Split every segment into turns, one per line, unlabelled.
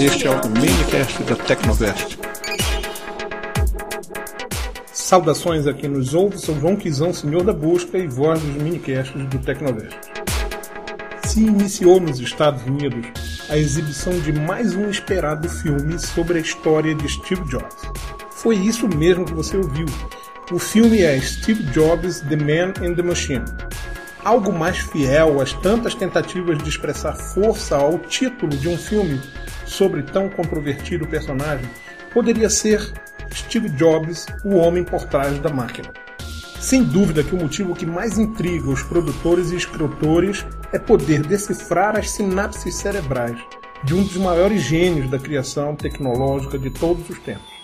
Este é o minicast da Tecnovest.
Saudações a quem nos ouve, sou João Quizão, senhor da busca e voz dos minicasts do Tecnovest. Se iniciou nos Estados Unidos a exibição de mais um esperado filme sobre a história de Steve Jobs. Foi isso mesmo que você ouviu. O filme é Steve Jobs, The Man and the Machine. Algo mais fiel às tantas tentativas de expressar força ao título de um filme sobre tão controvertido personagem poderia ser Steve Jobs, o homem por trás da máquina. Sem dúvida que o motivo que mais intriga os produtores e escritores é poder decifrar as sinapses cerebrais de um dos maiores gênios da criação tecnológica de todos os tempos.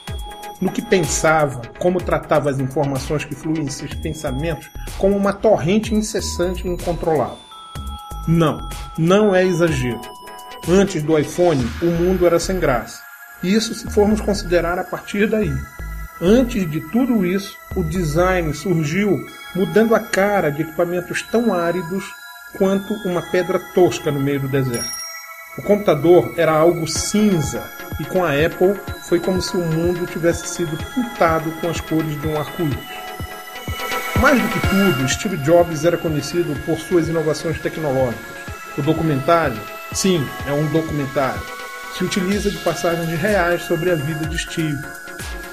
No que pensava, como tratava as informações que fluem em seus pensamentos como uma torrente incessante e incontrolável. Não, não é exagero. Antes do iPhone, o mundo era sem graça. Isso se formos considerar a partir daí. Antes de tudo isso, o design surgiu mudando a cara de equipamentos tão áridos quanto uma pedra tosca no meio do deserto. O computador era algo cinza e com a Apple foi como se o mundo tivesse sido pintado com as cores de um arco-íris. Mais do que tudo, Steve Jobs era conhecido por suas inovações tecnológicas. O documentário Sim, é um documentário. Se utiliza de passagens reais sobre a vida de Steve.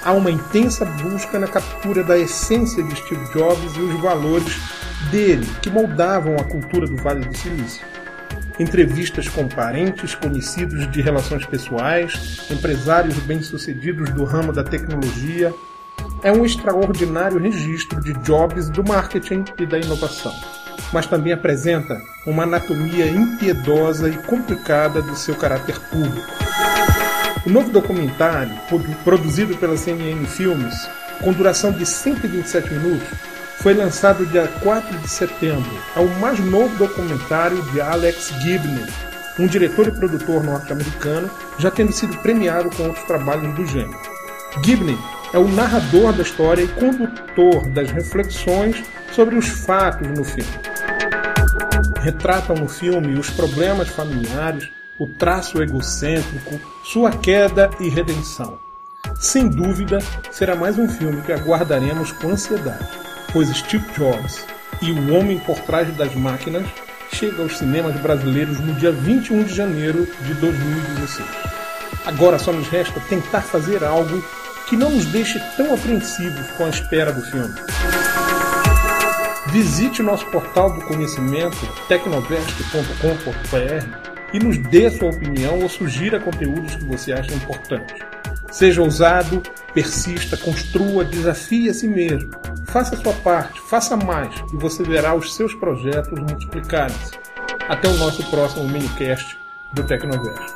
Há uma intensa busca na captura da essência de Steve Jobs e os valores dele, que moldavam a cultura do Vale do Silício. Entrevistas com parentes, conhecidos de relações pessoais, empresários bem-sucedidos do ramo da tecnologia. É um extraordinário registro de Jobs do marketing e da inovação mas também apresenta uma anatomia impiedosa e complicada do seu caráter público. O novo documentário, produzido pela CNN Filmes, com duração de 127 minutos, foi lançado dia 4 de setembro. É o mais novo documentário de Alex Gibney, um diretor e produtor norte-americano, já tendo sido premiado com outros trabalhos do gênero. Gibney é o narrador da história e condutor das reflexões sobre os fatos no filme retratam no filme os problemas familiares, o traço egocêntrico, sua queda e redenção. Sem dúvida, será mais um filme que aguardaremos com ansiedade, pois Steve Jobs e o homem por trás das máquinas chega aos cinemas brasileiros no dia 21 de janeiro de 2016. Agora só nos resta tentar fazer algo que não nos deixe tão apreensivos com a espera do filme. Visite o nosso portal do conhecimento tecnovest.com.br e nos dê sua opinião ou sugira conteúdos que você acha importantes. Seja ousado, persista, construa, desafie a si mesmo. Faça a sua parte, faça mais e você verá os seus projetos multiplicarem-se. Até o nosso próximo minicast do Tecnovest.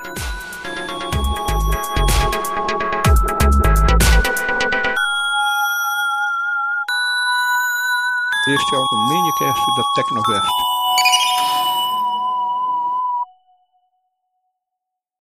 Este é o minicast da Tecnovest.